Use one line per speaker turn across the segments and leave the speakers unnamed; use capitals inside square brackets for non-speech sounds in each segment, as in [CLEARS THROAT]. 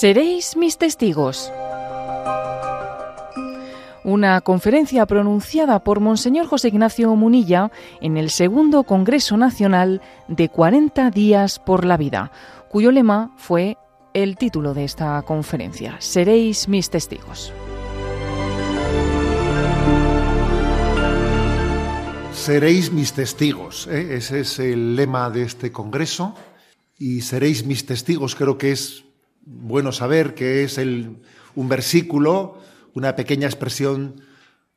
Seréis mis testigos. Una conferencia pronunciada por Monseñor José Ignacio Munilla en el segundo Congreso Nacional de 40 días por la vida, cuyo lema fue el título de esta conferencia, Seréis mis testigos.
Seréis mis testigos, ¿eh? ese es el lema de este Congreso, y seréis mis testigos creo que es bueno saber que es un versículo, una pequeña expresión,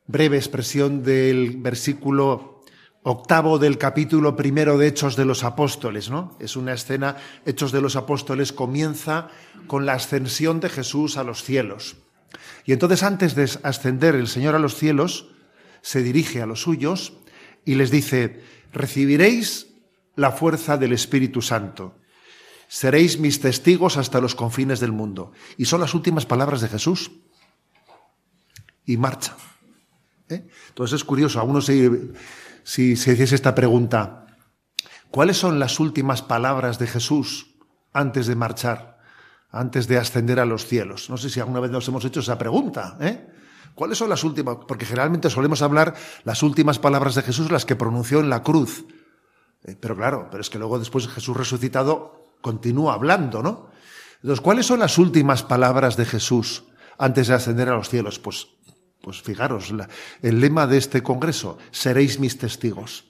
breve expresión del versículo octavo del capítulo primero de Hechos de los Apóstoles, ¿no? Es una escena, Hechos de los Apóstoles comienza con la ascensión de Jesús a los cielos. Y entonces antes de ascender el Señor a los cielos, se dirige a los suyos y les dice, recibiréis la fuerza del Espíritu Santo seréis mis testigos hasta los confines del mundo. Y son las últimas palabras de Jesús. Y marcha. ¿Eh? Entonces es curioso, a uno si, si se hiciese esta pregunta, ¿cuáles son las últimas palabras de Jesús antes de marchar, antes de ascender a los cielos? No sé si alguna vez nos hemos hecho esa pregunta. ¿eh? ¿Cuáles son las últimas? Porque generalmente solemos hablar las últimas palabras de Jesús, las que pronunció en la cruz. Eh, pero claro, pero es que luego después Jesús resucitado continúa hablando, ¿no? Entonces, ¿cuáles son las últimas palabras de Jesús antes de ascender a los cielos? Pues, pues fijaros, el lema de este congreso, seréis mis testigos.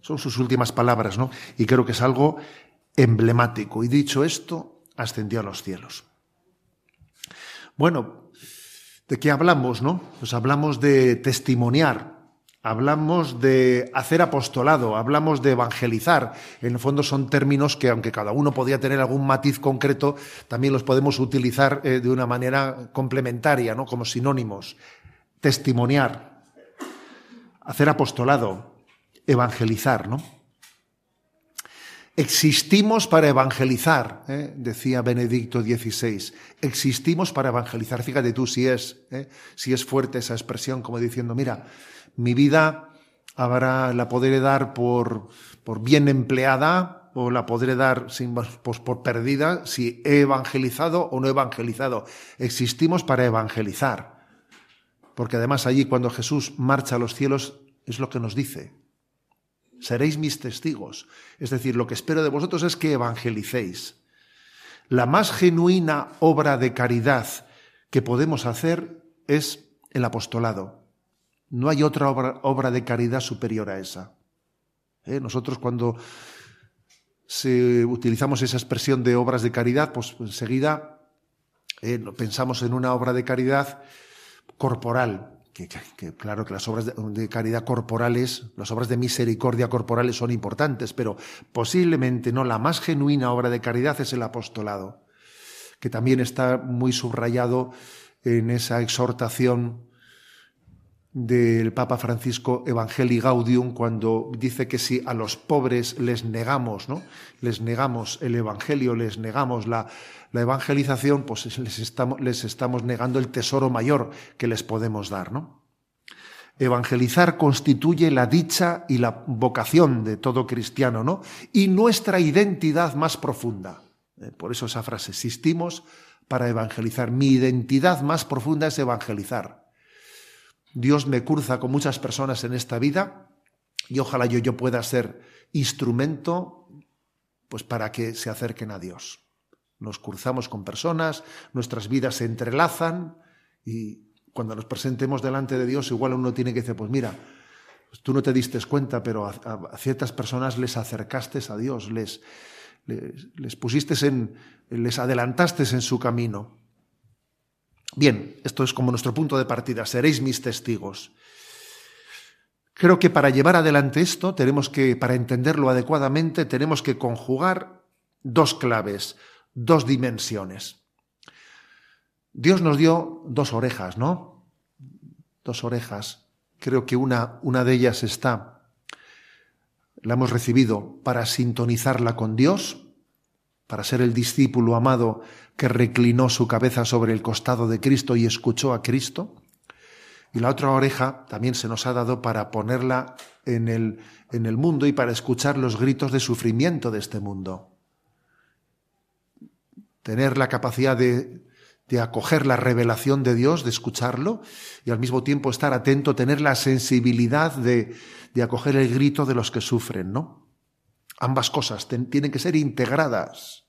Son sus últimas palabras, ¿no? Y creo que es algo emblemático. Y dicho esto, ascendió a los cielos. Bueno, ¿de qué hablamos, no? Pues hablamos de testimoniar, hablamos de hacer apostolado, hablamos de evangelizar. En el fondo son términos que, aunque cada uno podía tener algún matiz concreto, también los podemos utilizar eh, de una manera complementaria, ¿no? como sinónimos. Testimoniar, hacer apostolado, evangelizar, ¿no? Existimos para evangelizar, ¿eh? decía Benedicto XVI. Existimos para evangelizar. Fíjate tú si es, ¿eh? si es fuerte esa expresión, como diciendo, mira, mi vida habrá, la podré dar por, por bien empleada o la podré dar sin, pues por perdida si he evangelizado o no he evangelizado. Existimos para evangelizar. Porque además allí cuando Jesús marcha a los cielos es lo que nos dice. Seréis mis testigos. Es decir, lo que espero de vosotros es que evangelicéis. La más genuina obra de caridad que podemos hacer es el apostolado. No hay otra obra, de caridad superior a esa. ¿Eh? Nosotros cuando utilizamos esa expresión de obras de caridad, pues enseguida eh, pensamos en una obra de caridad corporal, que, claro que las obras de, de, caridad corporales, las obras de misericordia corporales son importantes, pero posiblemente no la más genuina obra de caridad es el apostolado, que también está muy subrayado en esa exhortación del Papa Francisco Evangelii Gaudium cuando dice que si a los pobres les negamos, ¿no? Les negamos el evangelio, les negamos la, la evangelización, pues les estamos, les estamos negando el tesoro mayor que les podemos dar, ¿no? Evangelizar constituye la dicha y la vocación de todo cristiano, ¿no? Y nuestra identidad más profunda. Eh, por eso esa frase, existimos para evangelizar. Mi identidad más profunda es evangelizar. Dios me cruza con muchas personas en esta vida y ojalá yo, yo pueda ser instrumento pues para que se acerquen a Dios. Nos cruzamos con personas, nuestras vidas se entrelazan y cuando nos presentemos delante de Dios igual uno tiene que decir, pues mira, pues tú no te diste cuenta, pero a, ciertas personas les acercaste a Dios, les, les, les en, les adelantaste en su camino. Bien, esto es como nuestro punto de partida, seréis mis testigos. Creo que para llevar adelante esto tenemos que, para entenderlo adecuadamente, tenemos que conjugar dos claves, dos dimensiones. Dios nos dio dos orejas, ¿no? Dos orejas. Creo que una, una de ellas está, la hemos recibido para sintonizarla con Dios, para ser el discípulo amado que reclinó su cabeza sobre el costado de Cristo y escuchó a Cristo. y la otra oreja también se nos ha dado para ponerla en el, en el mundo y para escuchar los gritos de sufrimiento de este mundo. Tener la capacidad de, de acoger la revelación de Dios, de escucharlo, y al mismo tiempo estar atento, tener la sensibilidad de, de acoger el grito de los que sufren, ¿no? Ambas cosas tienen que ser integradas.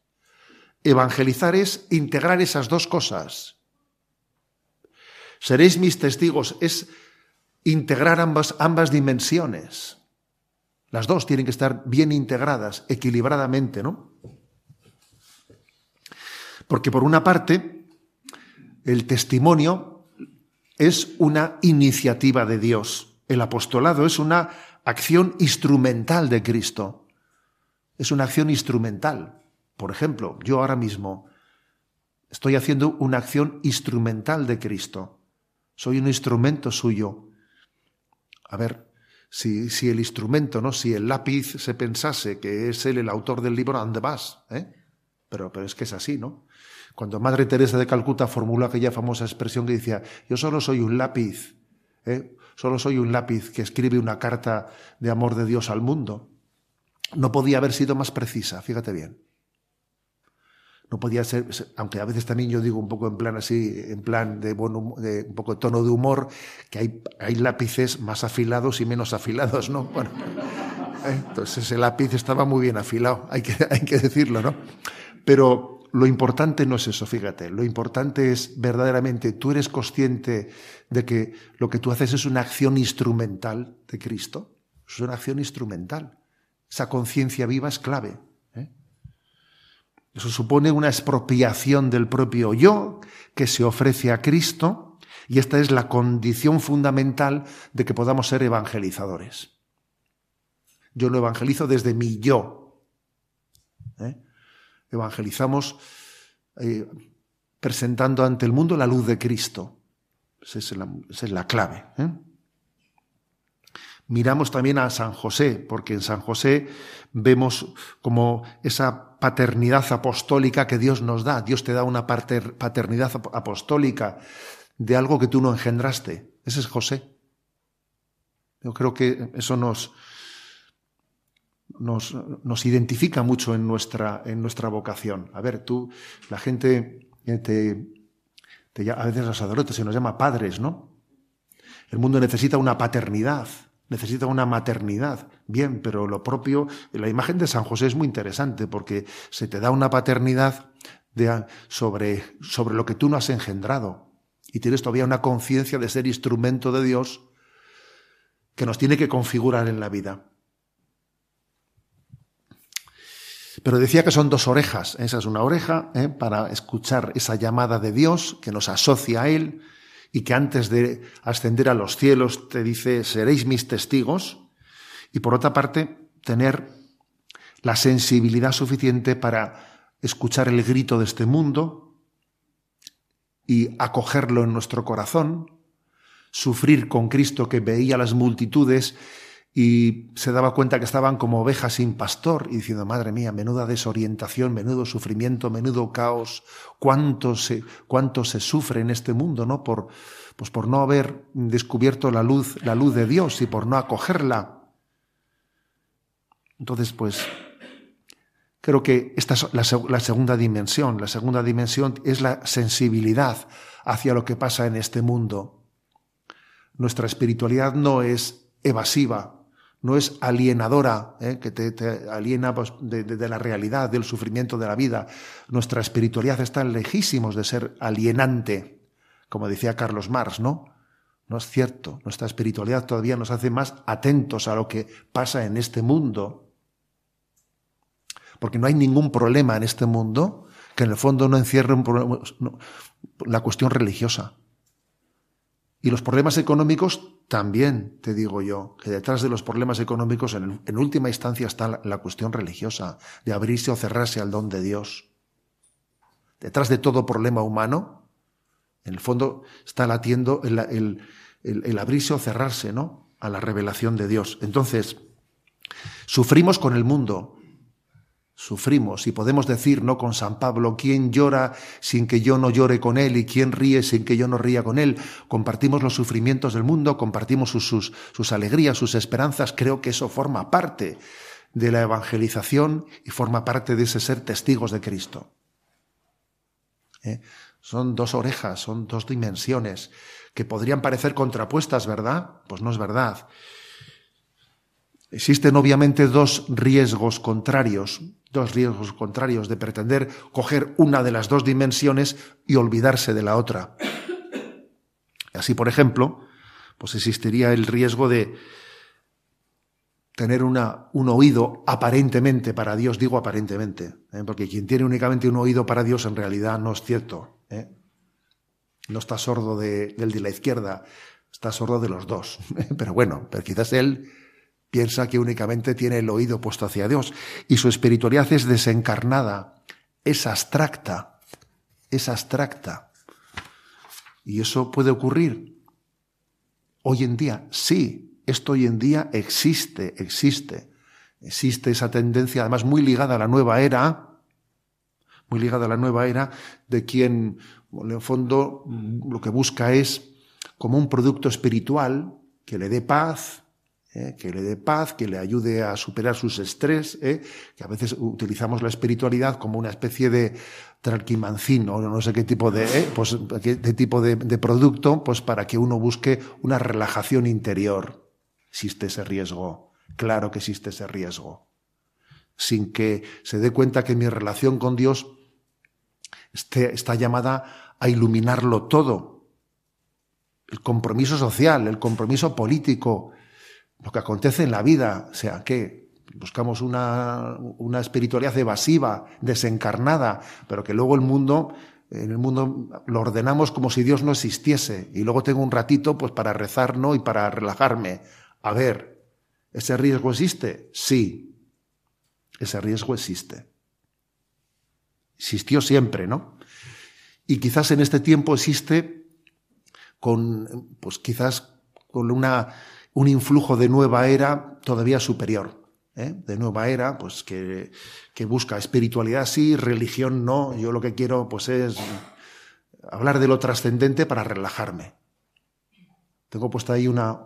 Evangelizar es integrar esas dos cosas. Seréis mis testigos, es integrar ambas, ambas dimensiones. Las dos tienen que estar bien integradas, equilibradamente, ¿no? Porque por una parte, el testimonio es una iniciativa de Dios. El apostolado es una acción instrumental de Cristo. Es una acción instrumental. Por ejemplo, yo ahora mismo estoy haciendo una acción instrumental de Cristo. Soy un instrumento suyo. A ver, si, si, el instrumento, ¿no? Si el lápiz se pensase que es él el autor del libro, ¿a dónde vas? ¿Eh? Pero, pero es que es así, ¿no? Cuando Madre Teresa de Calcuta formuló aquella famosa expresión que decía, yo solo soy un lápiz, ¿eh? solo soy un lápiz que escribe una carta de amor de Dios al mundo. No podía haber sido más precisa, fíjate bien. No podía ser, aunque a veces también yo digo un poco en plan así, en plan de, de un poco de tono de humor, que hay, lápices más afilados y menos afilados, ¿no? Bueno, ¿eh? entonces ese lápiz estaba muy bien afilado, hay que [LAUGHS] decirlo, ¿no? Pero lo importante no es eso, fíjate, lo importante es verdaderamente, tú eres consciente de que lo que tú haces es una acción instrumental de Cristo, es una acción instrumental. Esa conciencia viva es clave. Eso supone una expropiación del propio yo que se ofrece a Cristo y esta es la condición fundamental de que podamos ser evangelizadores. Yo lo evangelizo desde mi yo. Evangelizamos eh, presentando ante el mundo la luz de Cristo. Esa es la, esa es la clave. ¿eh? Miramos también a San José, porque en San José vemos como esa paternidad apostólica que Dios nos da. Dios te da una paternidad apostólica de algo que tú no engendraste. Ese es José. Yo creo que eso nos, nos, nos identifica mucho en nuestra, en nuestra vocación. A ver, tú, la gente te, te, a veces los sacerdotes se nos llama padres, ¿no? El mundo necesita una paternidad necesita una maternidad. Bien, pero lo propio, la imagen de San José es muy interesante porque se te da una paternidad de, sobre, sobre lo que tú no has engendrado y tienes todavía una conciencia de ser instrumento de Dios que nos tiene que configurar en la vida. Pero decía que son dos orejas. Esa es una oreja ¿eh? para escuchar esa llamada de Dios que nos asocia a Él, y que antes de ascender a los cielos te dice, seréis mis testigos, y por otra parte, tener la sensibilidad suficiente para escuchar el grito de este mundo y acogerlo en nuestro corazón, sufrir con Cristo que veía las multitudes y se daba cuenta que estaban como ovejas sin pastor y diciendo, madre mía, menuda desorientación, menudo sufrimiento, menudo caos, cuánto se, se sufre en este mundo, ¿no? Por, pues por no haber descubierto la luz, la luz de Dios y por no acogerla. Entonces, pues, creo que esta es la segunda dimensión. La segunda dimensión es la sensibilidad hacia lo que pasa en este mundo. Nuestra espiritualidad no es evasiva, no es alienadora, ¿eh? que te, aliena pues, de, la realidad, del sufrimiento de la vida. Nuestra espiritualidad está lejísimos de ser alienante, como decía Carlos Marx, ¿no? No es cierto. Nuestra espiritualidad todavía nos hace más atentos a lo que pasa en este mundo. Porque no hay ningún problema en este mundo que en el fondo no encierre la cuestión religiosa. Y los problemas económicos también, te digo yo, que detrás de los problemas económicos en, última instancia está la, cuestión religiosa, de abrirse o cerrarse al don de Dios. Detrás de todo problema humano, en el fondo está latiendo el, el abrirse o cerrarse, ¿no? A la revelación de Dios. Entonces, sufrimos con el mundo, sufrimos y podemos decir, ¿no? Con San Pablo, ¿quién llora sin que yo no llore con él y quién ríe sin que yo no ría con él? Compartimos los sufrimientos del mundo, compartimos sus, sus, sus alegrías, sus esperanzas. Creo que eso forma parte de la evangelización y forma parte de ese ser testigos de Cristo. ¿Eh? Son dos orejas, son dos dimensiones que podrían parecer contrapuestas, ¿verdad? Pues no es verdad. Existen obviamente dos riesgos contrarios, dos riesgos contrarios de pretender coger una de las dos dimensiones y olvidarse de la otra. Así, por ejemplo, pues existiría el riesgo de tener una, un oído aparentemente para Dios, digo aparentemente, ¿eh? porque quien tiene únicamente un oído para Dios en realidad no es cierto. ¿eh? No está sordo del de la izquierda, está sordo de los dos. [LAUGHS] Pero bueno, pero quizás él piensa que únicamente tiene el oído puesto hacia Dios y su espiritualidad es desencarnada, es abstracta, es abstracta. ¿Y eso puede ocurrir? Hoy en día, sí, esto hoy en día existe, existe. Existe esa tendencia, además muy ligada a la nueva era, muy ligada a la nueva era, de quien, en fondo, lo que busca es como un producto espiritual que le dé paz, ¿eh? que le dé paz, que le ayude a superar sus estrés, ¿eh? que a veces utilizamos la espiritualidad como una especie de tranquimancino, o no sé qué tipo de, ¿eh? pues, qué, tipo de, de, producto, pues para que uno busque una relajación interior. Existe ese riesgo, claro que existe ese riesgo. Sin que se dé cuenta que mi relación con Dios está llamada a iluminarlo todo. El compromiso social, el compromiso político, lo que acontece en la vida, o sea, que buscamos una, una espiritualidad evasiva, desencarnada, pero que luego el mundo, en el mundo lo ordenamos como si Dios no existiese, y luego tengo un ratito pues para rezar, ¿no? Y para relajarme. A ver, ¿ese riesgo existe? Sí, ese riesgo existe. Existió siempre, ¿no? Y quizás en este tiempo existe con, pues quizás con una, un influjo de nueva era todavía superior. ¿eh? De nueva era, pues que, que, busca espiritualidad sí, religión no. Yo lo que quiero, pues, es hablar de lo trascendente para relajarme. Tengo puesto ahí una,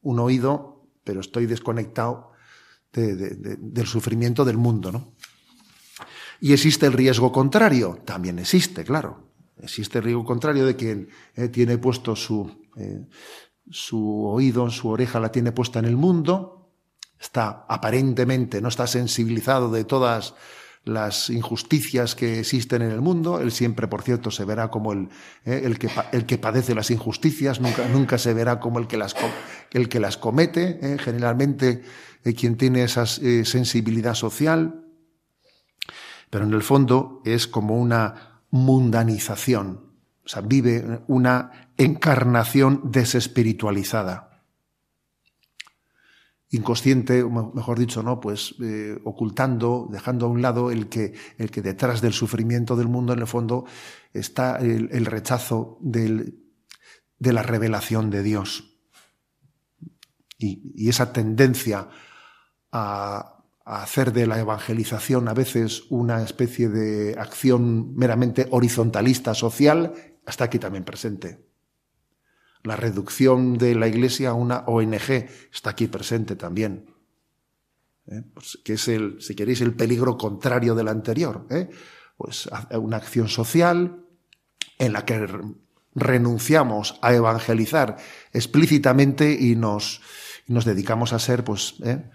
un oído, pero estoy desconectado de, de, de, del sufrimiento del mundo, ¿no? Y existe el riesgo contrario, también existe, claro. Existe el riesgo contrario de quien eh, tiene puesto su, eh, su oído, su oreja la tiene puesta en el mundo, está aparentemente, no está sensibilizado de todas las injusticias que existen en el mundo. Él siempre, por cierto, se verá como el, eh, el, que, el que padece las injusticias, nunca, nunca se verá como el que las, el que las comete. Eh, generalmente, eh, quien tiene esa sensibilidad social, pero en el fondo es como una mundanización. Vive una encarnación desespiritualizada. Inconsciente, mejor dicho, ¿no? Pues eh, ocultando, dejando a un lado el que, el que detrás del sufrimiento del mundo, en el fondo, está el, rechazo de la revelación de Dios. Y, esa tendencia a hacer de la evangelización a veces una especie de acción meramente horizontalista social, está aquí también presente. La reducción de la Iglesia a una ONG está aquí presente también. ¿Eh? Pues, que es el, si queréis, el peligro contrario del anterior. ¿eh? Pues una acción social en la que renunciamos a evangelizar explícitamente y nos, nos dedicamos a ser, pues, ¿eh?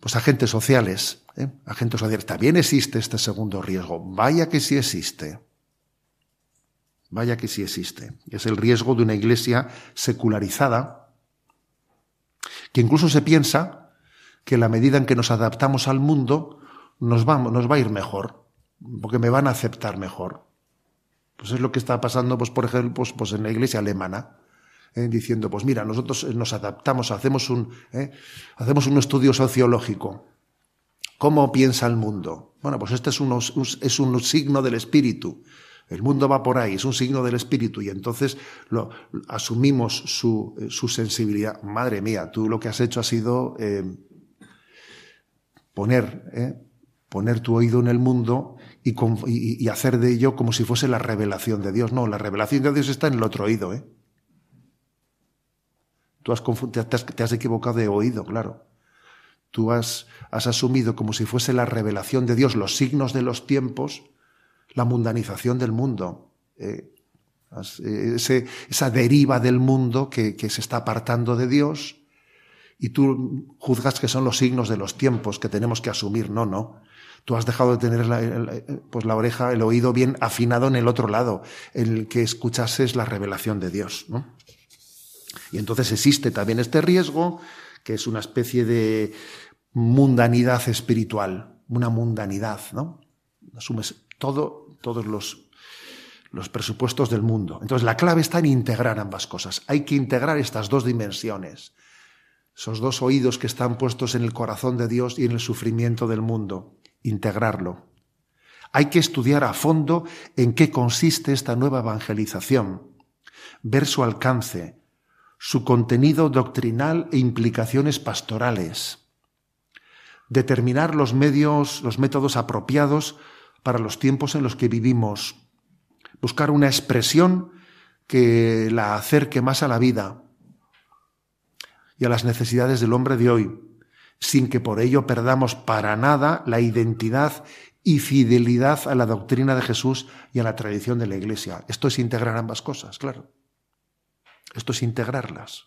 pues agentes sociales. Agentes sociales. También existe este segundo riesgo. Vaya que sí existe. Vaya que sí existe. Es el riesgo de una iglesia secularizada, que incluso se piensa que la medida en que nos adaptamos al mundo, nos va, a ir mejor, porque me van a aceptar mejor. Pues es lo que está pasando, pues, por ejemplo, pues, pues en la iglesia alemana, ¿eh? diciendo, pues mira, nosotros nos adaptamos, hacemos un, ¿eh? hacemos un estudio sociológico. ¿Cómo piensa el mundo? Bueno, pues este es, unos, es un signo del espíritu. El mundo va por ahí, es un signo del espíritu y entonces lo, asumimos su, su, sensibilidad. Madre mía, tú lo que has hecho ha sido eh, poner, eh, poner tu oído en el mundo y, hacer de ello como si fuese la revelación de Dios. No, la revelación de Dios está en el otro oído. ¿eh? Tú has te, has, equivocado de oído, claro. Tú has, has asumido como si fuese la revelación de Dios, los signos de los tiempos, la mundanización del mundo. ¿eh? Eh, esa deriva del mundo que, se está apartando de Dios y tú juzgas que son los signos de los tiempos que tenemos que asumir. No, no. Tú has dejado de tener la, pues la oreja, el oído bien afinado en el otro lado, el que escuchases la revelación de Dios. ¿no? Y entonces existe también este riesgo, que es una especie de mundanidad espiritual, una mundanidad, ¿no? Asumes todo, todos los, los presupuestos del mundo. Entonces la clave está en integrar ambas cosas. Hay que integrar estas dos dimensiones, esos dos oídos que están puestos en el corazón de Dios y en el sufrimiento del mundo, integrarlo. Hay que estudiar a fondo en qué consiste esta nueva evangelización, ver su alcance, su contenido doctrinal e implicaciones pastorales, determinar los medios, los métodos apropiados para los tiempos en los que vivimos, buscar una expresión que la acerque más a la vida y a las necesidades del hombre de hoy, sin que por ello perdamos para nada la identidad y fidelidad a la doctrina de Jesús y a la tradición de la Iglesia. Esto es integrar ambas cosas, claro. Esto es integrarlas.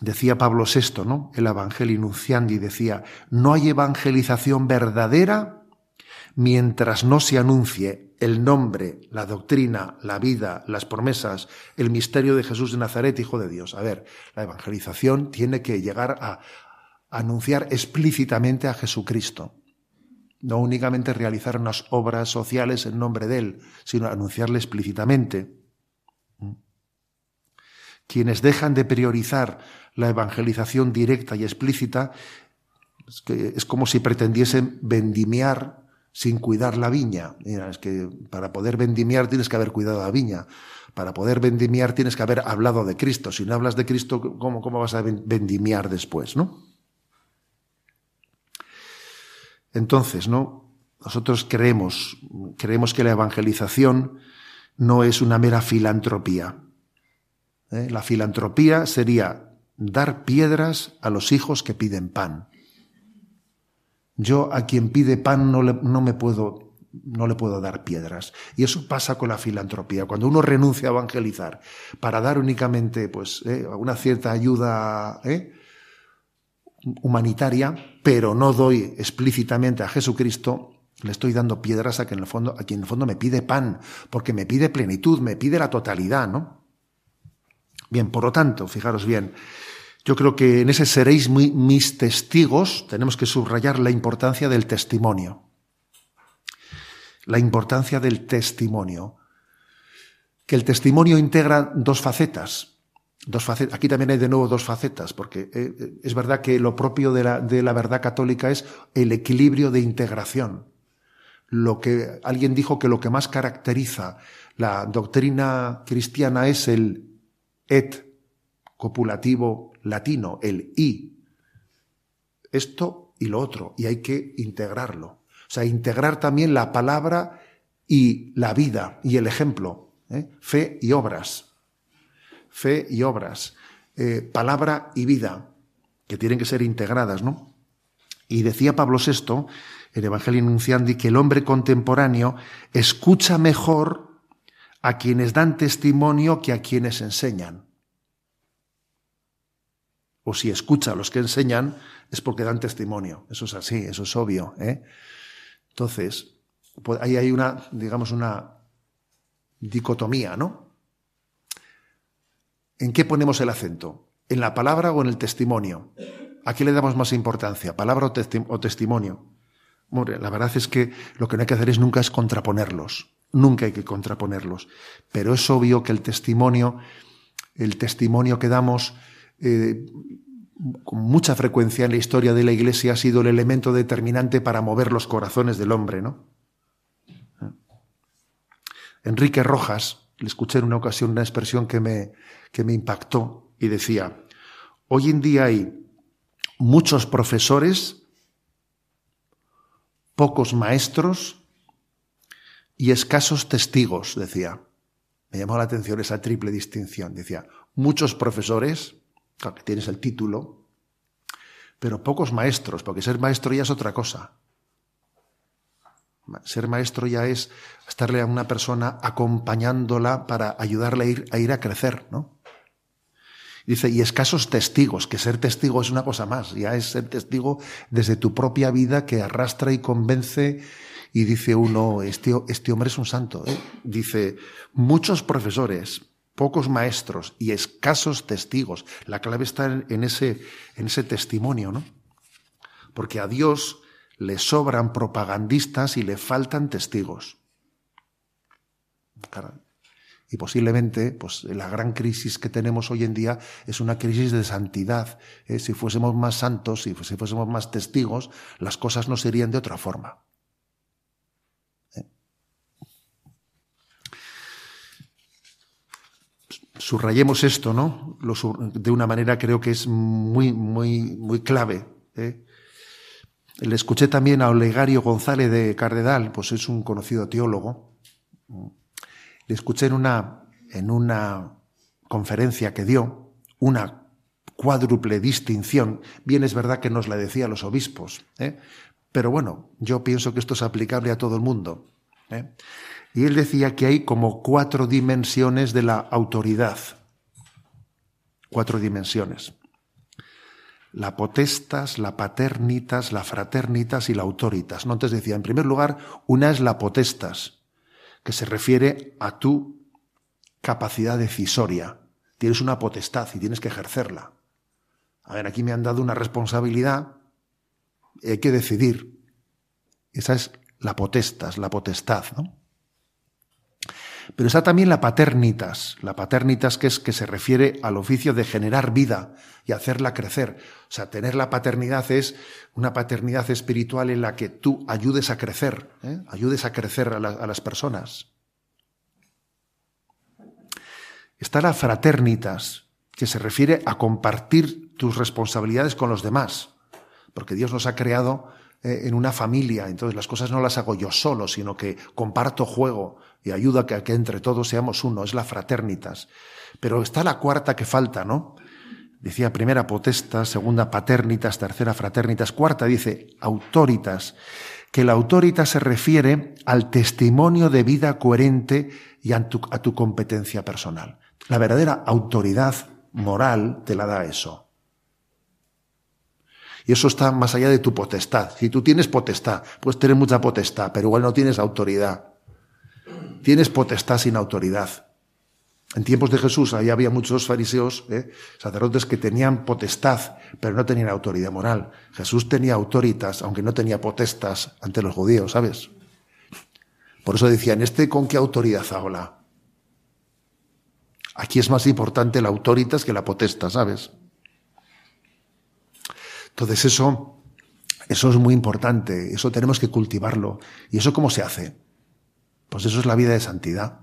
Decía Pablo VI, ¿no? El Evangelio Nunciandi decía, no hay evangelización verdadera mientras no se anuncie el nombre, la doctrina, la vida, las promesas, el misterio de Jesús de Nazaret, Hijo de Dios. A ver, la evangelización tiene que llegar a anunciar explícitamente a Jesucristo no únicamente realizar unas obras sociales en nombre de Él, sino anunciarle explícitamente. Quienes dejan de priorizar la evangelización directa y explícita es, como si pretendiesen vendimiar sin cuidar la viña. es que para poder vendimiar tienes que haber cuidado la viña. Para poder vendimiar tienes que haber hablado de Cristo. Si no hablas de Cristo, ¿cómo, cómo vas a vendimiar después? ¿no? Entonces, ¿no? Nosotros creemos, creemos que la evangelización no es una mera filantropía. ¿eh? La filantropía sería dar piedras a los hijos que piden pan. Yo a quien pide pan no le, no me puedo, no le puedo dar piedras. Y eso pasa con la filantropía. Cuando uno renuncia a evangelizar para dar únicamente pues, ¿eh? una cierta ayuda, ¿eh? humanitaria, pero no doy explícitamente a Jesucristo, le estoy dando piedras a quien en el fondo, a quien en fondo me pide pan, porque me pide plenitud, me pide la totalidad, ¿no? Bien, por lo tanto, fijaros bien, yo creo que en ese seréis mis testigos, tenemos que subrayar la importancia del testimonio. La importancia del testimonio. Que el testimonio integra dos facetas. Dos facetas. Aquí también hay de nuevo dos facetas, porque eh, eh, es verdad que lo propio de la, de la verdad católica es el equilibrio de integración. Lo que alguien dijo que lo que más caracteriza la doctrina cristiana es el et copulativo latino, el i. Esto y lo otro, y hay que integrarlo. O sea, integrar también la palabra y la vida y el ejemplo, ¿eh? fe y obras fe y obras, eh, palabra y vida, que tienen que ser integradas, ¿no? Y decía Pablo VI, el Evangelio Nunciandi, que el hombre contemporáneo escucha mejor a quienes dan testimonio que a quienes enseñan. O si escucha a los que enseñan, es porque dan testimonio. Eso es así, eso es obvio. ¿eh? Entonces, pues ahí hay una, digamos, una dicotomía, ¿no? ¿En qué ponemos el acento? ¿En la palabra o en el testimonio? ¿A qué le damos más importancia? ¿Palabra o, testimonio? la verdad es que lo que no hay que hacer es nunca es contraponerlos. Nunca hay que contraponerlos. Pero es obvio que el testimonio, el testimonio que damos eh, con mucha frecuencia en la historia de la Iglesia ha sido el elemento determinante para mover los corazones del hombre, ¿no? Enrique Rojas, le escuché en una ocasión una expresión que me, que me impactó y decía, hoy en día hay muchos profesores pocos maestros y escasos testigos, decía. Me llamó la atención esa triple distinción. Decía, muchos profesores, que tienes el título, pero pocos maestros, porque ser maestro ya es otra cosa. Ser maestro ya es estarle a una persona acompañándola para ayudarle a ir a, ir a crecer, ¿no? Dice, y escasos testigos, que ser testigo es una cosa más, ya es ser testigo desde tu propia vida que arrastra y convence y dice uno, este, este hombre es un santo. ¿eh? Dice, muchos profesores, pocos maestros y escasos testigos. La clave está en ese, en ese testimonio, ¿no? Porque a Dios le sobran propagandistas y le faltan testigos. Y posiblemente, pues la gran crisis que tenemos hoy en día es una crisis de santidad. ¿eh? Si fuésemos más santos, si fuésemos más testigos, las cosas no serían de otra forma. Subrayemos esto, ¿no? de una manera creo que es muy, muy, muy clave. ¿eh? Le escuché también a Olegario González de Cardedal, pues es un conocido teólogo. Le escuché en una, en una conferencia que dio, una cuádruple distinción. Bien es verdad que nos la decía los obispos, ¿eh? pero bueno, yo pienso que esto es aplicable a todo el mundo. ¿eh? Y él decía que hay como cuatro dimensiones de la autoridad. Cuatro dimensiones. La potestas, la paternitas, la fraternitas y la autoritas. ¿no? Entonces decía, en primer lugar, una es la potestas, que se refiere a tu capacidad decisoria. Tienes una potestad y tienes que ejercerla. A ver, aquí me han dado una responsabilidad y hay que decidir. Esa es la potestas, la potestad, ¿no? Pero está también la paternitas, la paternitas que es que se refiere al oficio de generar vida y hacerla crecer. O sea, tener la paternidad es una paternidad espiritual en la que tú ayudes a crecer, ¿eh? ayudes a crecer a, a las personas. Está la fraternitas, que se refiere a compartir tus responsabilidades con los demás, porque Dios nos ha creado eh, en una familia, entonces las cosas no las hago yo solo, sino que comparto juego y ayuda a que, entre todos seamos uno, es la fraternitas. Pero está la cuarta que falta, ¿no? Decía primera potestas, segunda paternitas, tercera fraternitas, cuarta dice autoritas, que la autoritas se refiere al testimonio de vida coherente y a tu, a tu competencia personal. La verdadera autoridad moral te la da eso. Y eso está más allá de tu potestad. Si tú tienes potestad, puedes tener mucha potestad, pero igual no tienes autoridad. Tienes potestad sin autoridad. En tiempos de Jesús ahí había muchos fariseos, ¿eh? sacerdotes que tenían potestad, pero no tenían autoridad moral. Jesús tenía autoritas, aunque no tenía potestas ante los judíos, ¿sabes? Por eso decían, ¿este con qué autoridad habla? Aquí es más importante la autoritas que la potestad, ¿sabes? Entonces eso, eso es muy importante, eso tenemos que cultivarlo. ¿Y eso cómo se hace? Pues eso es la vida de santidad.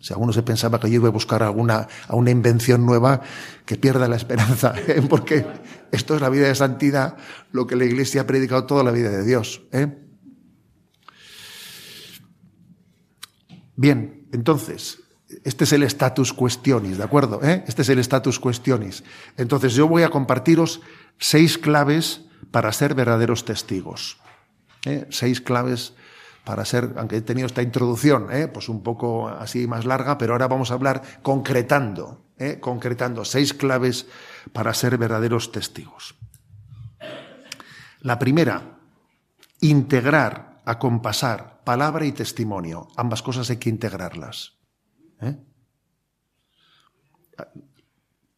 Si alguno se pensaba que yo iba a buscar alguna, a una invención nueva, que pierda la esperanza, [LAUGHS] ¿eh? porque esto es la vida de santidad, lo que la Iglesia ha predicado toda la vida de Dios. ¿eh? Bien, entonces, este es el status questionis, ¿de acuerdo? ¿Eh? Este es el status questionis. Entonces yo voy a compartiros seis claves para ser verdaderos testigos. Seis claves para ser, aunque he tenido esta introducción, ¿eh? pues un poco así más larga, pero ahora vamos a hablar concretando, ¿eh? concretando seis claves para ser verdaderos testigos. La primera, integrar, acompasar palabra y testimonio. Ambas cosas hay que integrarlas.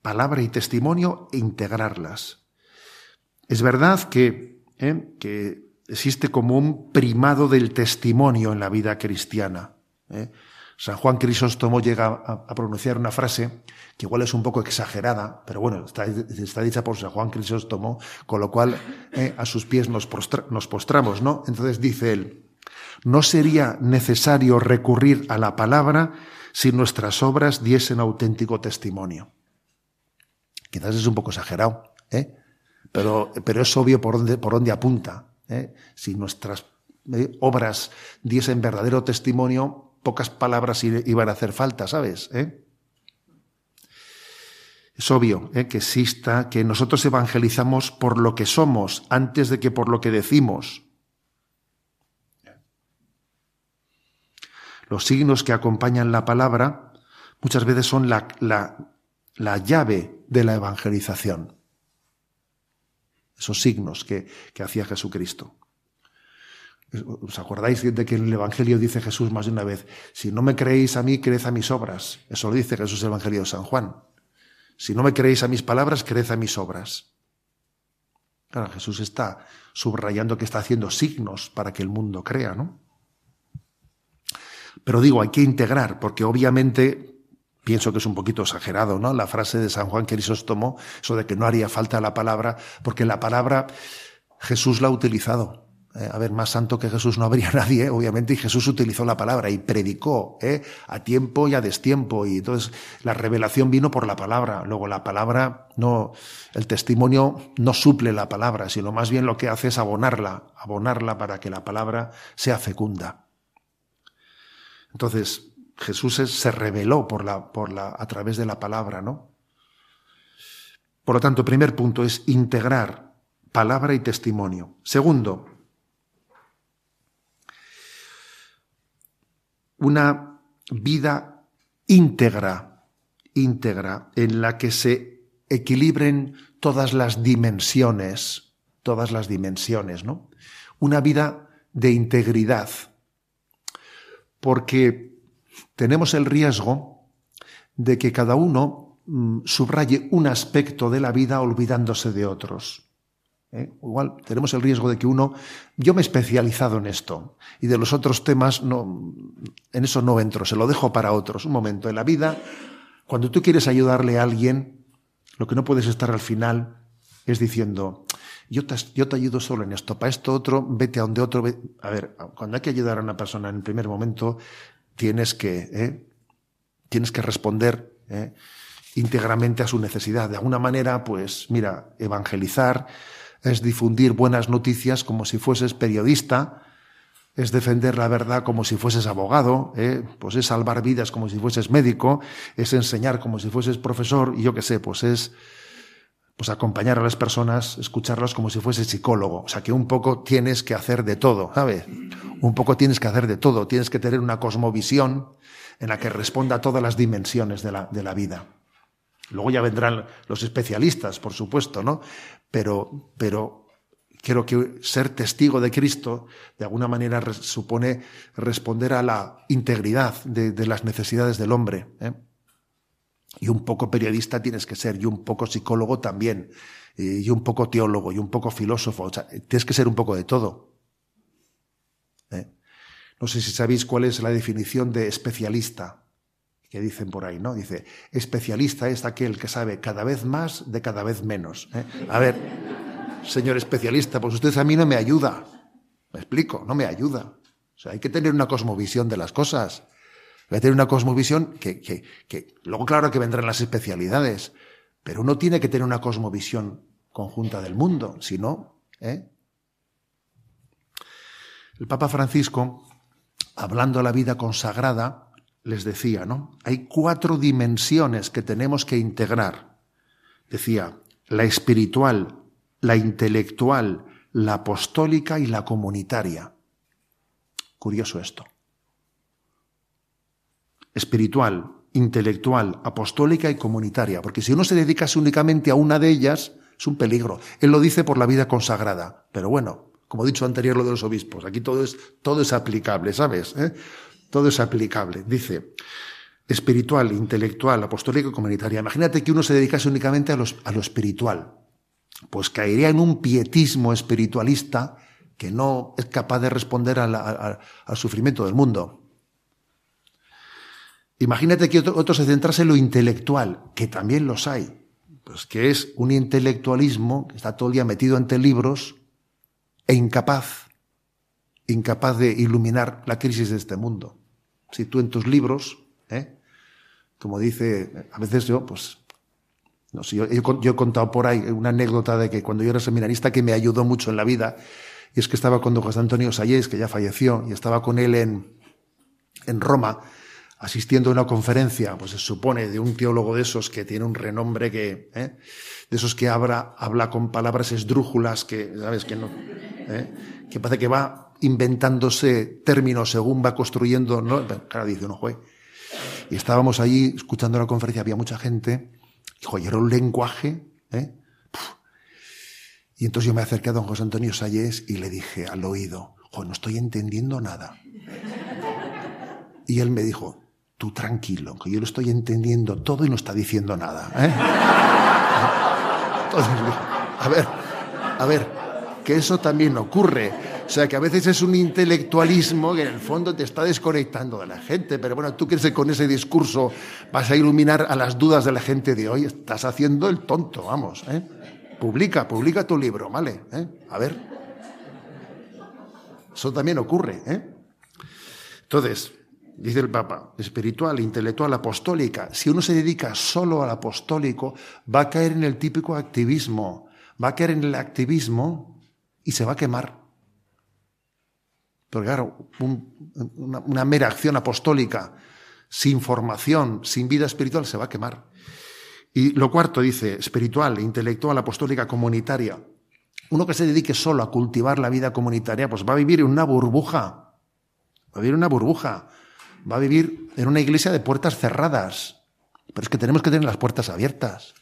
Palabra y testimonio, integrarlas. Es verdad que, ¿eh? que existe como un primado del testimonio en la vida cristiana. ¿eh? San Juan Crisóstomo llega a, pronunciar una frase que igual es un poco exagerada, pero bueno, está, dicha por San Juan Crisóstomo, con lo cual ¿eh? a sus pies nos, postramos, ¿no? Entonces dice él, no sería necesario recurrir a la palabra si nuestras obras diesen auténtico testimonio. Quizás es un poco exagerado, ¿eh? pero, es obvio por por dónde apunta. ¿Eh? Si nuestras eh, obras diesen verdadero testimonio, pocas palabras iban a hacer falta, ¿sabes? ¿Eh? Es obvio ¿eh? que exista, que nosotros evangelizamos por lo que somos antes de que por lo que decimos. Los signos que acompañan la palabra muchas veces son la, la, llave de la evangelización. Esos signos que, que hacía Jesucristo. ¿Os acordáis de que en el Evangelio dice Jesús más de una vez, si no me creéis a mí, creed a mis obras? Eso lo dice Jesús en el Evangelio de San Juan. Si no me creéis a mis palabras, creed a mis obras. Claro, Jesús está subrayando que está haciendo signos para que el mundo crea, ¿no? Pero digo, hay que integrar, porque obviamente pienso que es un poquito exagerado, ¿no? La frase de San Juan Crisóstomo, eso de que no haría falta la palabra, porque la palabra Jesús la ha utilizado. Eh, a ver, más santo que Jesús no habría [LAUGHS] nadie, obviamente, y Jesús utilizó la palabra y predicó ¿eh? a tiempo y a destiempo, y entonces la revelación vino por la palabra. Luego la palabra no, el testimonio no suple la palabra, sino más bien lo que hace es abonarla, abonarla para que la palabra sea fecunda. Entonces, Jesús se reveló por la, por la, a través de la palabra, ¿no? Por lo tanto, primer punto es integrar palabra y testimonio. Segundo, una vida íntegra, íntegra, en la que se equilibren todas las dimensiones, todas las dimensiones, ¿no? Una vida de integridad, porque tenemos el riesgo de que cada uno mm, subraye un aspecto de la vida olvidándose de otros. ¿eh? Igual tenemos el riesgo de que uno, yo me he especializado en esto y de los otros temas no, en eso no entro, se lo dejo para otros. Un momento, en la vida, cuando tú quieres ayudarle a alguien, lo que no puedes estar al final es diciendo, yo te, yo te ayudo solo en esto, para esto otro, vete a donde otro. A ver, cuando hay que ayudar a una persona en el primer momento, tienes que, ¿eh? tienes que responder ¿eh? íntegramente a su necesidad. De alguna manera, pues, mira, evangelizar, es difundir buenas noticias como si fueses periodista, es defender la verdad como si fueses abogado, ¿eh? pues es salvar vidas como si fueses médico, es enseñar como si fueses profesor, y yo qué sé, pues es pues acompañar a las personas, escucharlas como si fueses psicólogo. O sea que un poco tienes que hacer de todo, ¿sabes? Un poco tienes que hacer de todo, tienes que tener una cosmovisión en la que responda a todas las dimensiones de la, de la vida. Luego ya vendrán los especialistas, por supuesto, ¿no? Pero, pero creo que ser testigo de Cristo de alguna manera supone responder a la integridad de, las necesidades del hombre. ¿eh? Y un poco periodista tienes que ser, y un poco psicólogo también, y un poco teólogo, y un poco filósofo. O sea, tienes que ser un poco de todo. ¿eh? No sé si sabéis cuál es la definición de especialista que dicen por ahí, ¿no? Dice, especialista es aquel que sabe cada vez más de cada vez menos. ¿eh? A ver, señor especialista, pues usted a mí no me ayuda. Me explico, no me ayuda. O sea, hay que tener una cosmovisión de las cosas. Hay que tener una cosmovisión que, que, que luego claro que vendrán las especialidades, pero uno tiene que tener una cosmovisión conjunta del mundo, si no, ¿eh? El Papa Francisco, hablando de la vida consagrada, les decía, ¿no? Hay cuatro dimensiones que tenemos que integrar. Decía, la espiritual, la intelectual, la apostólica y la comunitaria. Curioso esto. Espiritual, intelectual, apostólica y comunitaria, porque si uno se dedica únicamente a una de ellas, es un peligro. Él lo dice por la vida consagrada, pero bueno, como he dicho anterior lo de los obispos, aquí todo es, todo es aplicable, ¿sabes? ¿Eh? Todo es aplicable. Dice, espiritual, intelectual, apostólico y comunitaria. Imagínate que uno se dedicase únicamente a, a lo espiritual. Pues caería en un pietismo espiritualista que no es capaz de responder al sufrimiento del mundo. Imagínate que otro, se centrase en lo intelectual, que también los hay, pues que es un intelectualismo que está todo el día metido entre libros e incapaz, incapaz de iluminar la crisis de este mundo si tú en tus libros, ¿eh? como dice, a veces yo, pues, no sé, yo, he contado por ahí una anécdota de que cuando yo era seminarista que me ayudó mucho en la vida, Y es que estaba con don José Antonio Sayés, que ya falleció, y estaba con él en, en Roma, asistiendo a una conferencia, pues se supone, de un teólogo de esos que tiene un renombre que, ¿eh? de esos que habla, habla con palabras esdrújulas que, ¿sabes? Que no, ¿eh? que parece que va inventándose términos según va construyendo, ¿no? Claro, dice uno, juez. Y estábamos allí escuchando la conferencia, había mucha gente, y era un lenguaje, ¿eh? Y entonces yo me acerqué a don José Antonio Sayés y le dije al oído, no estoy entendiendo nada. Y él me dijo, tranquilo, que yo lo estoy entendiendo todo y no está diciendo nada. ¿eh? [LAUGHS] Entonces, a ver, a ver, que eso también ocurre. O sea, que a veces es un intelectualismo que en el fondo te está desconectando de la gente. Pero bueno, tú crees que con ese discurso vas a iluminar a las dudas de la gente de hoy. Estás haciendo el tonto, vamos. ¿eh? Publica, publica tu libro, ¿vale? ¿Eh? A ver. Eso también ocurre, ¿eh? Entonces, dice el Papa, espiritual, intelectual, apostólica. Si uno se dedica solo al apostólico, va a caer en el típico activismo, va a caer en el activismo y se va a quemar. Porque claro, una, una mera acción apostólica, sin formación, sin vida espiritual, se va a quemar. Y lo cuarto dice, espiritual, intelectual, apostólica, comunitaria. Uno que se dedique solo a cultivar la vida comunitaria, pues va a vivir en una burbuja. Va a vivir en una burbuja. Va a vivir en una iglesia de puertas cerradas. Pero es que tenemos que tener las puertas abiertas.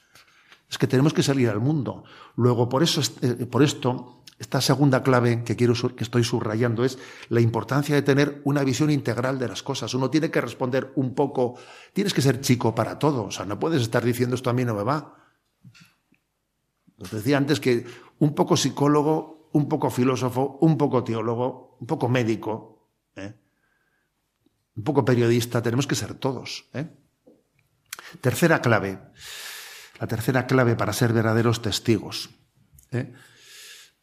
Es que tenemos que salir al mundo. Luego, por eso, eh, por esto, esta segunda clave que quiero que estoy subrayando es la importancia de tener una visión integral de las cosas. Uno tiene que responder un poco, tienes que ser chico para todo, o sea, no puedes estar diciendo esto a mí no me va. Os decía antes que un poco psicólogo, un poco filósofo, un poco teólogo, un poco médico, ¿eh? Un poco periodista, tenemos que ser todos. ¿eh? Tercera clave, la tercera clave para ser verdaderos testigos. ¿eh?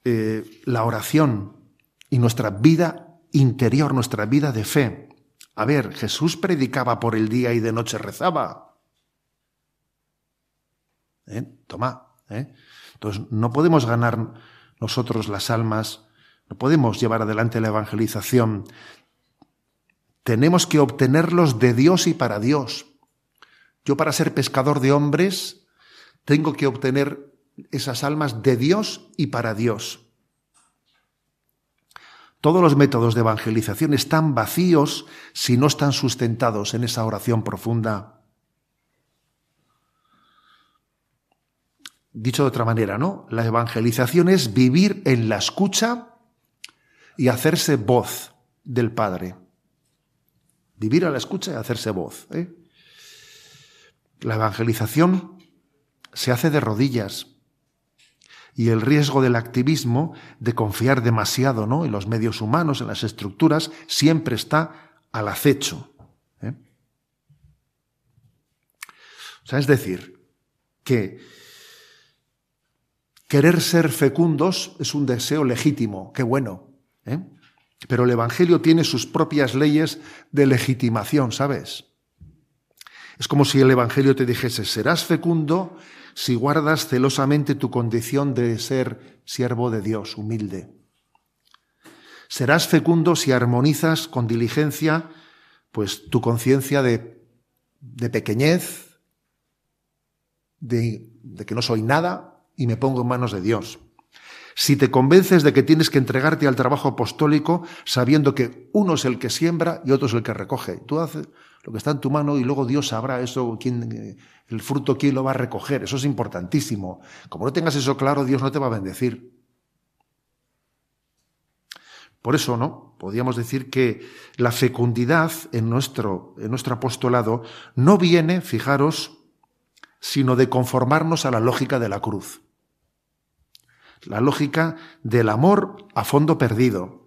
Eh, la oración y nuestra vida interior, nuestra vida de fe. A ver, Jesús predicaba por el día y de noche rezaba. Toma. Entonces, no podemos ganar nosotros las almas, no podemos llevar adelante la evangelización. Tenemos que obtenerlos de Dios y para Dios. Yo para ser pescador de hombres tengo que obtener esas almas de Dios y para Dios. Todos los métodos de evangelización están vacíos si no están sustentados en esa oración profunda. Dicho de otra manera, ¿no? La evangelización es vivir en la escucha y hacerse voz del Padre. Vivir a la escucha y hacerse voz. ¿eh? La evangelización se hace de rodillas, y el riesgo del activismo, de confiar demasiado ¿no? en los medios humanos, en las estructuras, siempre está al acecho. ¿eh? O sea, es decir, que querer ser fecundos es un deseo legítimo, qué bueno. ¿eh? Pero el Evangelio tiene sus propias leyes de legitimación, ¿sabes? Es como si el Evangelio te dijese, serás fecundo si guardas celosamente tu condición de ser siervo de Dios, humilde. Serás fecundo si armonizas con diligencia pues tu conciencia de, de, pequeñez, de, de que no soy nada y me pongo en manos de Dios. Si te convences de que tienes que entregarte al trabajo apostólico sabiendo que uno es el que siembra y otro es el que recoge. Tú haces, lo que está en tu mano y luego Dios sabrá eso, quién, el fruto, quién lo va a recoger. Eso es importantísimo. Como no tengas eso claro, Dios no te va a bendecir. Por eso, ¿no? Podríamos decir que la fecundidad en nuestro, en nuestro apostolado no viene, fijaros, sino de conformarnos a la lógica de la cruz. La lógica del amor a fondo perdido,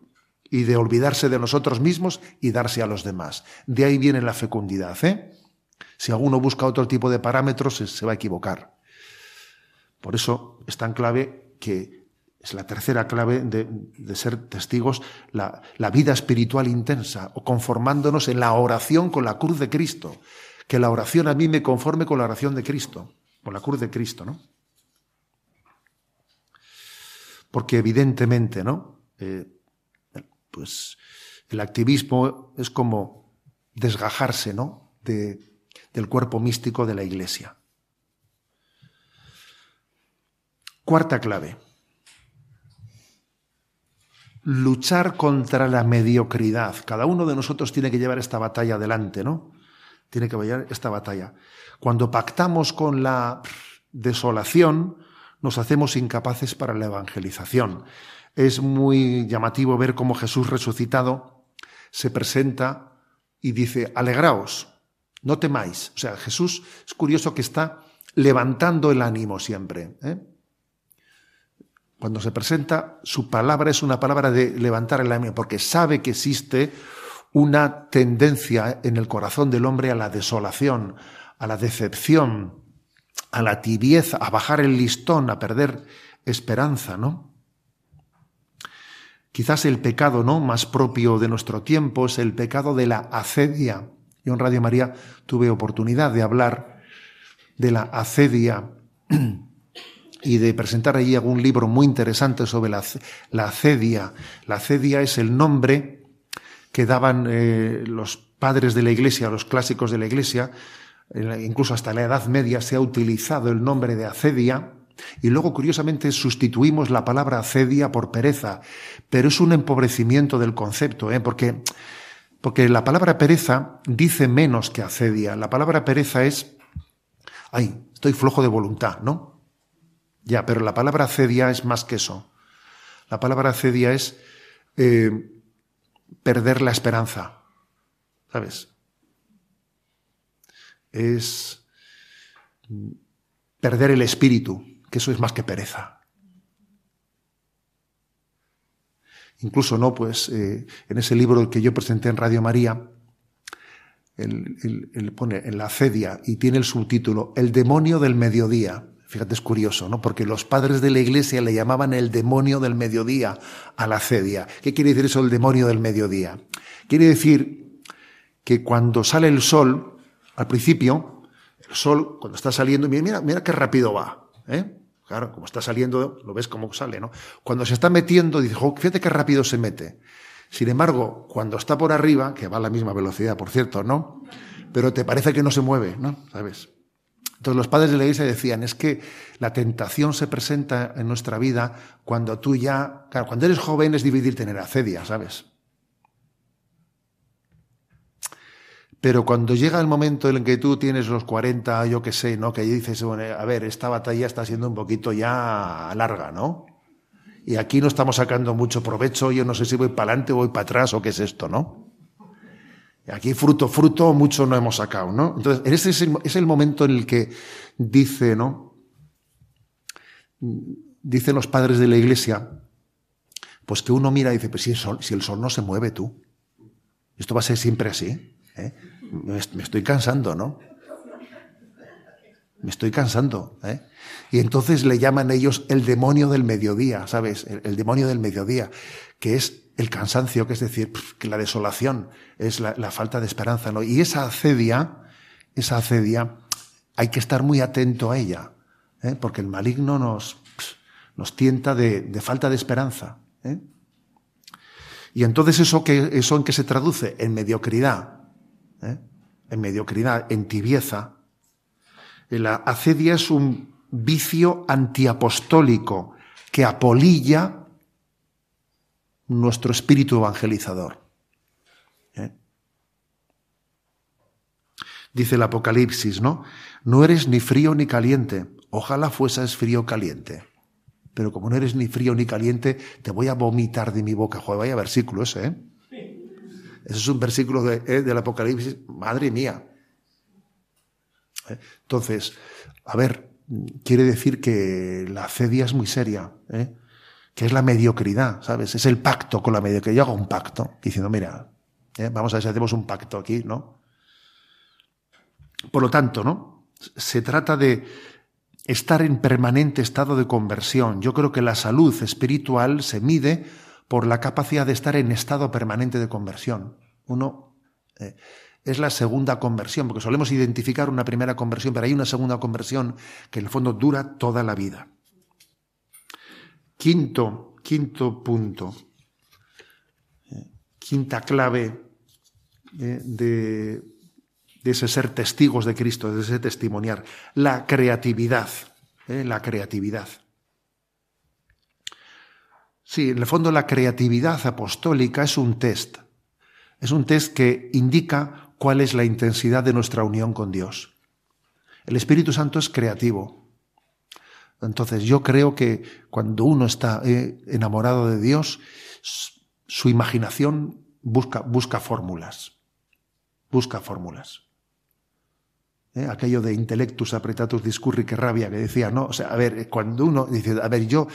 y de olvidarse de nosotros mismos y darse a los demás. De ahí viene la fecundidad. ¿eh? Si alguno busca otro tipo de parámetros, se, va a equivocar. Por eso es tan clave que es la tercera clave de, ser testigos, la, la, vida espiritual intensa, o conformándonos en la oración con la cruz de Cristo. Que la oración a mí me conforme con la oración de Cristo, con la cruz de Cristo, ¿no? Porque evidentemente, ¿no? eh, pues el activismo es como desgajarse, ¿no? del cuerpo místico de la Iglesia. Cuarta clave. Luchar contra la mediocridad. Cada uno de nosotros tiene que llevar esta batalla adelante, ¿no? Tiene que llevar esta batalla. Cuando pactamos con la desolación, nos hacemos incapaces para la evangelización. Es muy llamativo ver cómo Jesús resucitado se presenta y dice, alegraos, no temáis. O sea, Jesús es curioso que está levantando el ánimo siempre. ¿eh? Cuando se presenta, su palabra es una palabra de levantar el ánimo, porque sabe que existe una tendencia en el corazón del hombre a la desolación, a la decepción, a la tibieza, a bajar el listón, a perder esperanza, ¿no? Quizás el pecado ¿no? más propio de nuestro tiempo es el pecado de la acedia. Yo en Radio María tuve oportunidad de hablar de la acedia [CLEARS THROAT] y de presentar allí algún libro muy interesante sobre la, la acedia. La acedia es el nombre que daban eh, los padres de la Iglesia, los clásicos de la Iglesia, incluso hasta la Edad Media se ha utilizado el nombre de acedia, y luego, curiosamente, sustituimos la palabra acedia por pereza, pero es un empobrecimiento del concepto, ¿eh? porque, porque la palabra pereza dice menos que acedia. La palabra pereza es, ay, estoy flojo de voluntad, ¿no? Ya, pero la palabra acedia es más que eso. La palabra acedia es eh, perder la esperanza, ¿sabes? Es perder el espíritu que eso es más que pereza. Incluso, ¿no? Pues eh, en ese libro que yo presenté en Radio María, él, pone en la cedia y tiene el subtítulo El demonio del mediodía. Fíjate, es curioso, ¿no? Porque los padres de la iglesia le llamaban el demonio del mediodía a la cedia. ¿Qué quiere decir eso, el demonio del mediodía? Quiere decir que cuando sale el sol, al principio, el sol, cuando está saliendo, mira, mira qué rápido va, ¿eh? Claro, como está saliendo, lo ves cómo sale, ¿no? Cuando se está metiendo, dice, fíjate qué rápido se mete. Sin embargo, cuando está por arriba, que va a la misma velocidad, por cierto, ¿no? Pero te parece que no se mueve, ¿no? ¿Sabes? Entonces los padres de la iglesia decían, es que la tentación se presenta en nuestra vida cuando tú ya, claro, cuando eres joven es difícil tener acedia, ¿sabes? Pero cuando llega el momento en el que tú tienes los 40, yo qué sé, ¿no? Que dices, a ver, esta batalla está siendo un poquito ya larga, ¿no? Y aquí no estamos sacando mucho provecho, yo no sé si voy para adelante o voy para atrás o qué es esto, ¿no? Aquí fruto, fruto, mucho no hemos sacado, ¿no? Entonces, ese es el, es el momento en el que dice, ¿no? Dicen los padres de la iglesia, pues que uno mira y dice, pues si el sol, si el sol no se mueve tú, esto va a ser siempre así. ¿eh? Me estoy cansando, ¿no? Me estoy cansando. ¿eh? Y entonces le llaman ellos el demonio del mediodía, ¿sabes? El, demonio del mediodía, que es el cansancio, que es decir, que la desolación, es la, falta de esperanza, ¿no? Y esa acedia, esa acedia, hay que estar muy atento a ella, ¿eh? porque el maligno nos, nos tienta de, de falta de esperanza. ¿eh? Y entonces eso, que, eso en qué se traduce? En mediocridad. ¿Eh? en mediocridad, en tibieza. La acedia es un vicio antiapostólico que apolilla nuestro espíritu evangelizador. ¿eh? Dice el Apocalipsis, ¿no? No eres ni frío ni caliente. Ojalá fueses frío caliente. Pero como no eres ni frío ni caliente, te voy a vomitar de mi boca. Joder, vaya versículo ese, ¿eh? Ese es un versículo de, eh, del Apocalipsis, madre mía. Eh, entonces, a ver, quiere decir que la cedia es muy seria, ¿eh? que es la mediocridad, ¿sabes? Es el pacto con la mediocridad. Yo hago un pacto diciendo, mira, vamos a ver si hacemos un pacto aquí, ¿no? Por lo tanto, ¿no? Se trata de estar en permanente estado de conversión. Yo creo que la salud espiritual se mide por la capacidad de estar en estado permanente de conversión. Uno eh, es la segunda conversión, porque solemos identificar una primera conversión, pero hay una segunda conversión que en el fondo dura toda la vida. Quinto, quinto punto. quinta clave eh, de, de, ese ser testigos de Cristo, de ese testimoniar, la creatividad, eh, la creatividad. Sí, en el fondo la creatividad apostólica es un test, es un test que indica cuál es la intensidad de nuestra unión con Dios. El Espíritu Santo es creativo. Entonces yo creo que cuando uno está eh, enamorado de Dios, su imaginación busca, busca fórmulas, busca fórmulas. ¿Eh? Aquello de intellectus apretatus discurri que rabia que decía, no, o sea, a ver, cuando uno dice, a ver, yo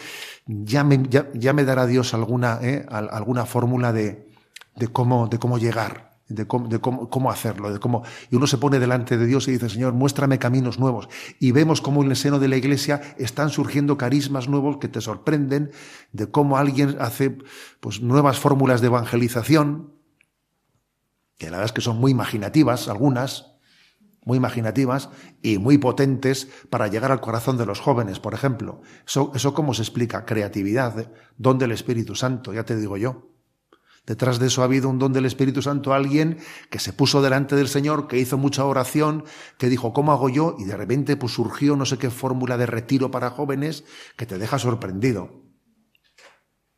ya me, ya, me dará Dios alguna, ¿eh? alguna fórmula de, de, cómo, de cómo llegar de, cómo, de cómo, hacerlo, de cómo, y uno se pone delante de Dios y dice, Señor, muéstrame caminos nuevos. Y vemos cómo en el seno de la iglesia están surgiendo carismas nuevos que te sorprenden, de cómo alguien hace pues, nuevas fórmulas de evangelización, que la verdad es que son muy imaginativas, algunas, muy imaginativas y muy potentes para llegar al corazón de los jóvenes, por ejemplo. Eso, eso cómo se explica, creatividad, don del Espíritu Santo, ya te digo yo. Detrás de eso ha habido un don del Espíritu Santo, alguien que se puso delante del Señor, que hizo mucha oración, que dijo, ¿cómo hago yo? Y de repente pues surgió no sé qué fórmula de retiro para jóvenes que te deja sorprendido.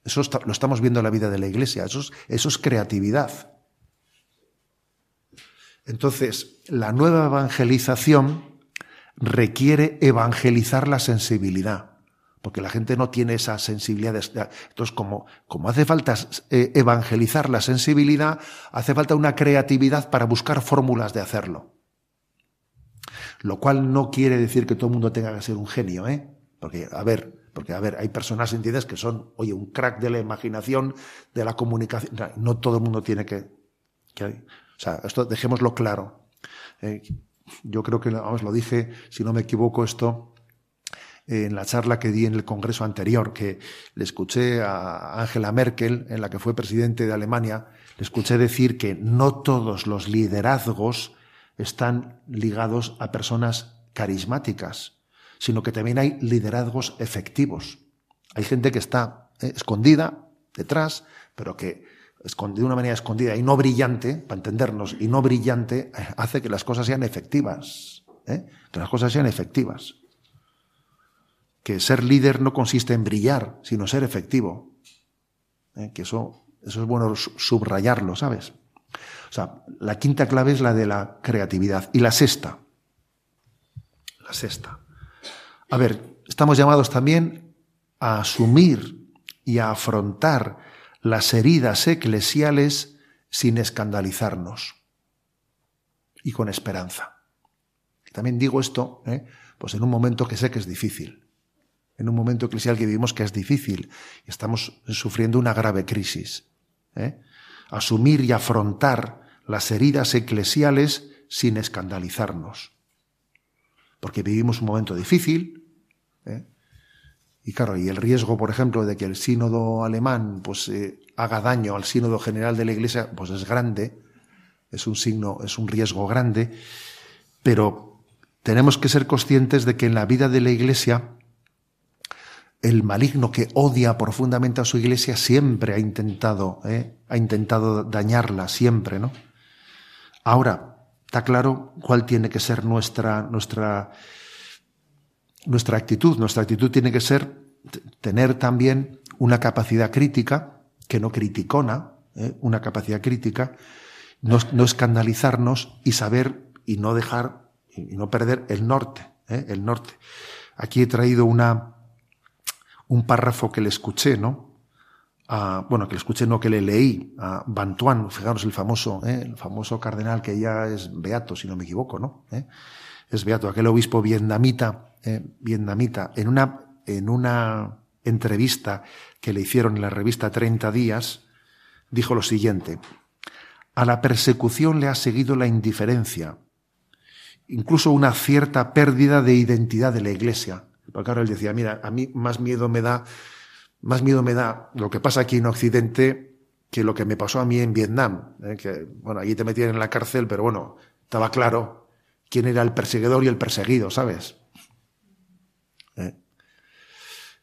Eso lo estamos viendo en la vida de la iglesia, eso es, eso es creatividad. Entonces, la nueva evangelización requiere evangelizar la sensibilidad porque la gente no tiene esa sensibilidad. Entonces, como, como hace falta eh, evangelizar la sensibilidad, hace falta una creatividad para buscar fórmulas de hacerlo. Lo cual no quiere decir que todo el mundo tenga que ser un genio, ¿eh? Porque, a ver, porque, a ver, hay personas, ¿entiendes?, que son, oye, un crack de la imaginación, de la comunicación. No todo el mundo tiene que. O sea, esto dejémoslo claro. Eh, yo creo que, vamos, lo dije, si no me equivoco, esto en la charla que di en el Congreso anterior, que le escuché a Angela Merkel, en la que fue presidente de Alemania, le escuché decir que no todos los liderazgos están ligados a personas carismáticas, sino que también hay liderazgos efectivos. Hay gente que está eh, escondida detrás, pero que de una manera escondida y no brillante, para entendernos, y no brillante, [LAUGHS] hace que las cosas sean efectivas. ¿eh? Que las cosas sean efectivas que ser líder no consiste en brillar, sino ser efectivo. ¿Eh? Que eso, eso es bueno subrayarlo, ¿sabes? O sea, la quinta clave es la de la creatividad. Y la sexta. La sexta. A ver, estamos llamados también a asumir y a afrontar las heridas eclesiales sin escandalizarnos y con esperanza. También digo esto, ¿eh? pues en un momento que sé que es difícil en un momento eclesial que vivimos que es difícil y estamos sufriendo una grave crisis. ¿eh? Asumir y afrontar las heridas eclesiales sin escandalizarnos. Porque vivimos un momento difícil. ¿eh? Y claro, y el riesgo, por ejemplo, de que el sínodo alemán pues, eh, haga daño al sínodo general de la Iglesia, pues es grande, es un signo, es un riesgo grande, pero tenemos que ser conscientes de que en la vida de la Iglesia el maligno que odia profundamente a su iglesia siempre ha intentado, ¿eh? ha intentado dañarla, siempre, ¿no? Ahora, está claro cuál tiene que ser nuestra, nuestra, nuestra actitud. Nuestra actitud tiene que ser tener también una capacidad crítica, que no criticona, ¿eh? una capacidad crítica, no, no, escandalizarnos y saber y no dejar y no perder el norte, ¿eh? el norte. Aquí he traído una, un párrafo que le escuché, ¿no? bueno, que le escuché, no, que le leí a Bantuan, fijaros el famoso, ¿eh? el famoso cardenal que ya es beato, si no me equivoco, ¿no? Es beato, aquel obispo vietnamita, ¿eh? vietnamita, en una, en una entrevista que le hicieron en la revista 30 días, dijo lo siguiente, a la persecución le ha seguido la indiferencia, incluso una cierta pérdida de identidad de la Iglesia. Porque claro, él decía, mira, a mí más miedo me da, más miedo me da lo que pasa aquí en Occidente que lo que me pasó a mí en Vietnam. ¿eh? Que, bueno, allí te metían en la cárcel, pero bueno, estaba claro quién era el perseguidor y el perseguido, ¿sabes? ¿Eh?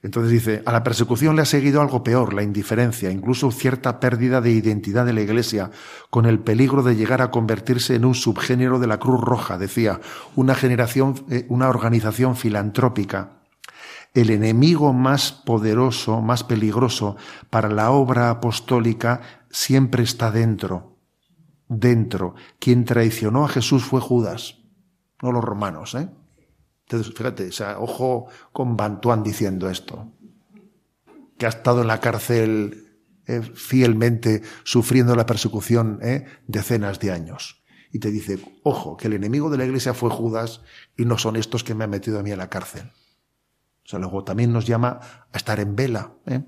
Entonces dice, a la persecución le ha seguido algo peor, la indiferencia, incluso cierta pérdida de identidad de la Iglesia, con el peligro de llegar a convertirse en un subgénero de la Cruz Roja, decía, una generación, eh, una organización filantrópica. El enemigo más poderoso, más peligroso para la obra apostólica siempre está dentro, dentro. Quien traicionó a Jesús fue Judas, no los romanos, ¿eh? Entonces, fíjate, ojo con Bantuán diciendo esto, que ha estado en la cárcel eh, fielmente sufriendo la persecución eh, decenas de años. Y te dice, ojo, que el enemigo de la iglesia fue Judas y no son estos que me han metido a mí en la cárcel. O sea, luego también nos llama a estar en vela. ¿eh?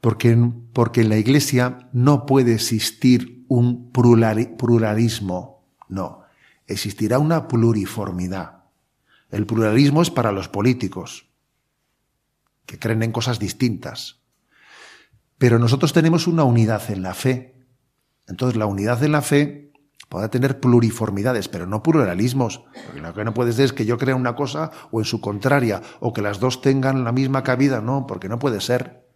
Porque, porque en la iglesia no puede existir un pluralismo, no, existirá una pluriformidad. El pluralismo es para los políticos, que creen en cosas distintas. Pero nosotros tenemos una unidad en la fe. Entonces la unidad en la fe podrá tener pluriformidades, pero no pluralismos. lo que no puede ser es que yo crea una cosa o en su contraria, o que las dos tengan la misma cabida, no, porque no puede ser.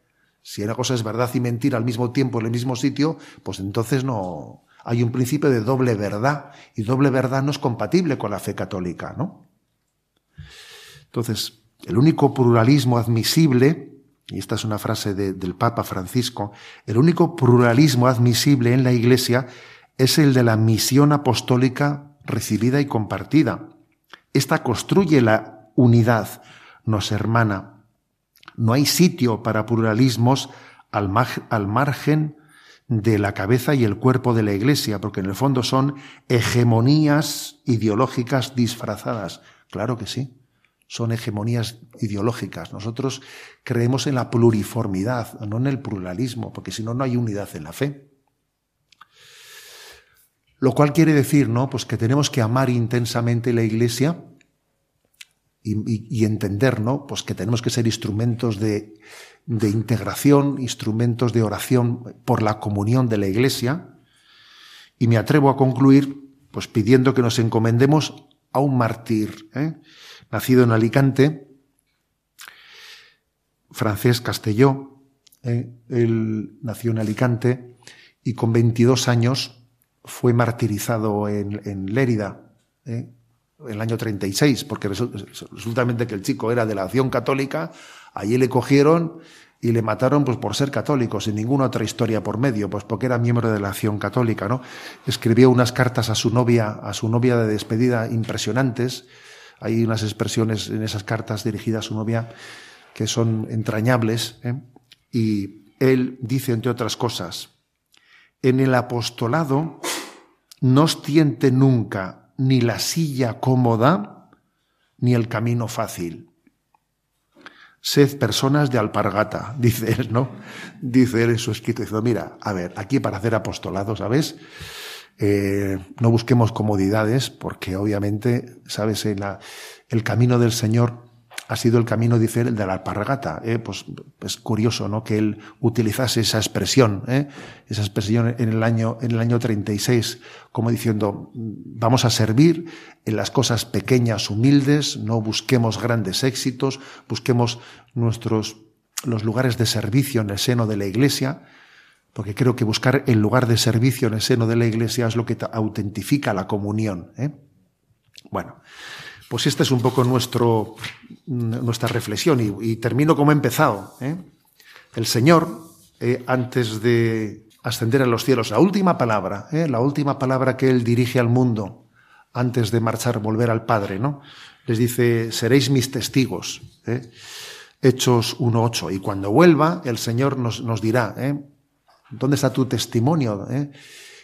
Si una cosa es verdad y mentira al mismo tiempo en el mismo sitio, pues entonces no hay un principio de doble verdad y doble verdad no es compatible con la fe católica, ¿no? Entonces, el único pluralismo admisible, y esta es una frase del Papa Francisco, el único pluralismo admisible en la Iglesia es el de la misión apostólica recibida y compartida. Esta construye la unidad, nos hermana, no hay sitio para pluralismos al, margen de la cabeza y el cuerpo de la Iglesia, porque en el fondo son hegemonías ideológicas disfrazadas. Claro que sí, son hegemonías ideológicas. Nosotros creemos en la pluriformidad, no en el pluralismo, porque si no, no hay unidad en la fe. Lo cual quiere decir, ¿no? Pues que tenemos que amar intensamente la Iglesia, y, entender, ¿no? Pues que tenemos que ser instrumentos de, de integración, instrumentos de oración por la comunión de la Iglesia. Y me atrevo a concluir, pues pidiendo que nos encomendemos a un mártir, ¿eh? nacido en Alicante, francés Castelló, ¿eh? él nació en Alicante y con 22 años fue martirizado en, en Lérida, ¿eh? El año 36, porque resulta, que el chico era de la acción católica, allí le cogieron y le mataron pues por ser católico, sin ninguna otra historia por medio, pues porque era miembro de la acción católica, ¿no? Escribió unas cartas a su novia, a su novia de despedida impresionantes. Hay unas expresiones en esas cartas dirigidas a su novia que son entrañables, ¿eh? y él dice, entre otras cosas, en el apostolado no os tiente nunca ni la silla cómoda, ni el camino fácil. Sed personas de alpargata, [LAUGHS] dice él, ¿no? Dice él en su escrito, dice, mira, a ver, aquí para hacer apostolado, ¿sabes? Eh, no busquemos comodidades, porque obviamente, ¿sabes? el camino del Señor ha sido el camino, dice él, de la alpargata. ¿eh? Pues es curioso, ¿no? Que él utilizase esa expresión, ¿eh? esa expresión en el año, en el año 36, como diciendo, vamos a servir en las cosas pequeñas, humildes, no busquemos grandes éxitos, busquemos nuestros, los lugares de servicio en el seno de la iglesia, porque creo que buscar el lugar de servicio en el seno de la iglesia es lo que autentifica la comunión. ¿eh? Bueno, pues esta es un poco nuestro, nuestra reflexión y, termino como he empezado. ¿eh? El Señor, eh, antes de ascender a los cielos, la última palabra, ¿eh? la última palabra que Él dirige al mundo antes de marchar, volver al Padre, ¿no? Les dice, seréis mis testigos. Hechos 1.8. Y cuando vuelva, el Señor nos, nos dirá, ¿dónde está tu testimonio?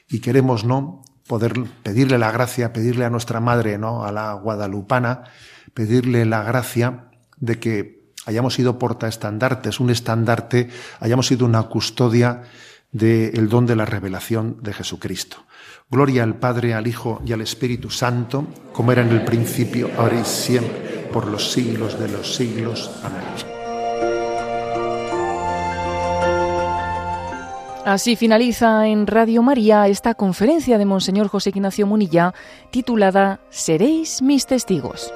Y queremos, ¿no? Poder pedirle la gracia, pedirle a nuestra madre, ¿no? A la guadalupana, pedirle la gracia de que hayamos sido portaestandartes, un estandarte, hayamos sido una custodia del don de la revelación de Jesucristo. Gloria al Padre, al Hijo y al Espíritu Santo, como era en el principio, ahora y siempre, por los siglos de los siglos. Amén.
Así finaliza en Radio María esta conferencia de Monseñor José Ignacio Munilla titulada Seréis mis testigos.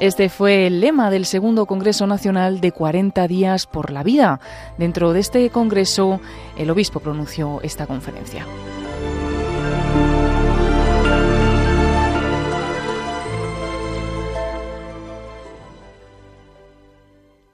Este fue el lema del segundo Congreso Nacional de 40 días por la vida. Dentro de este Congreso, el obispo pronunció esta conferencia.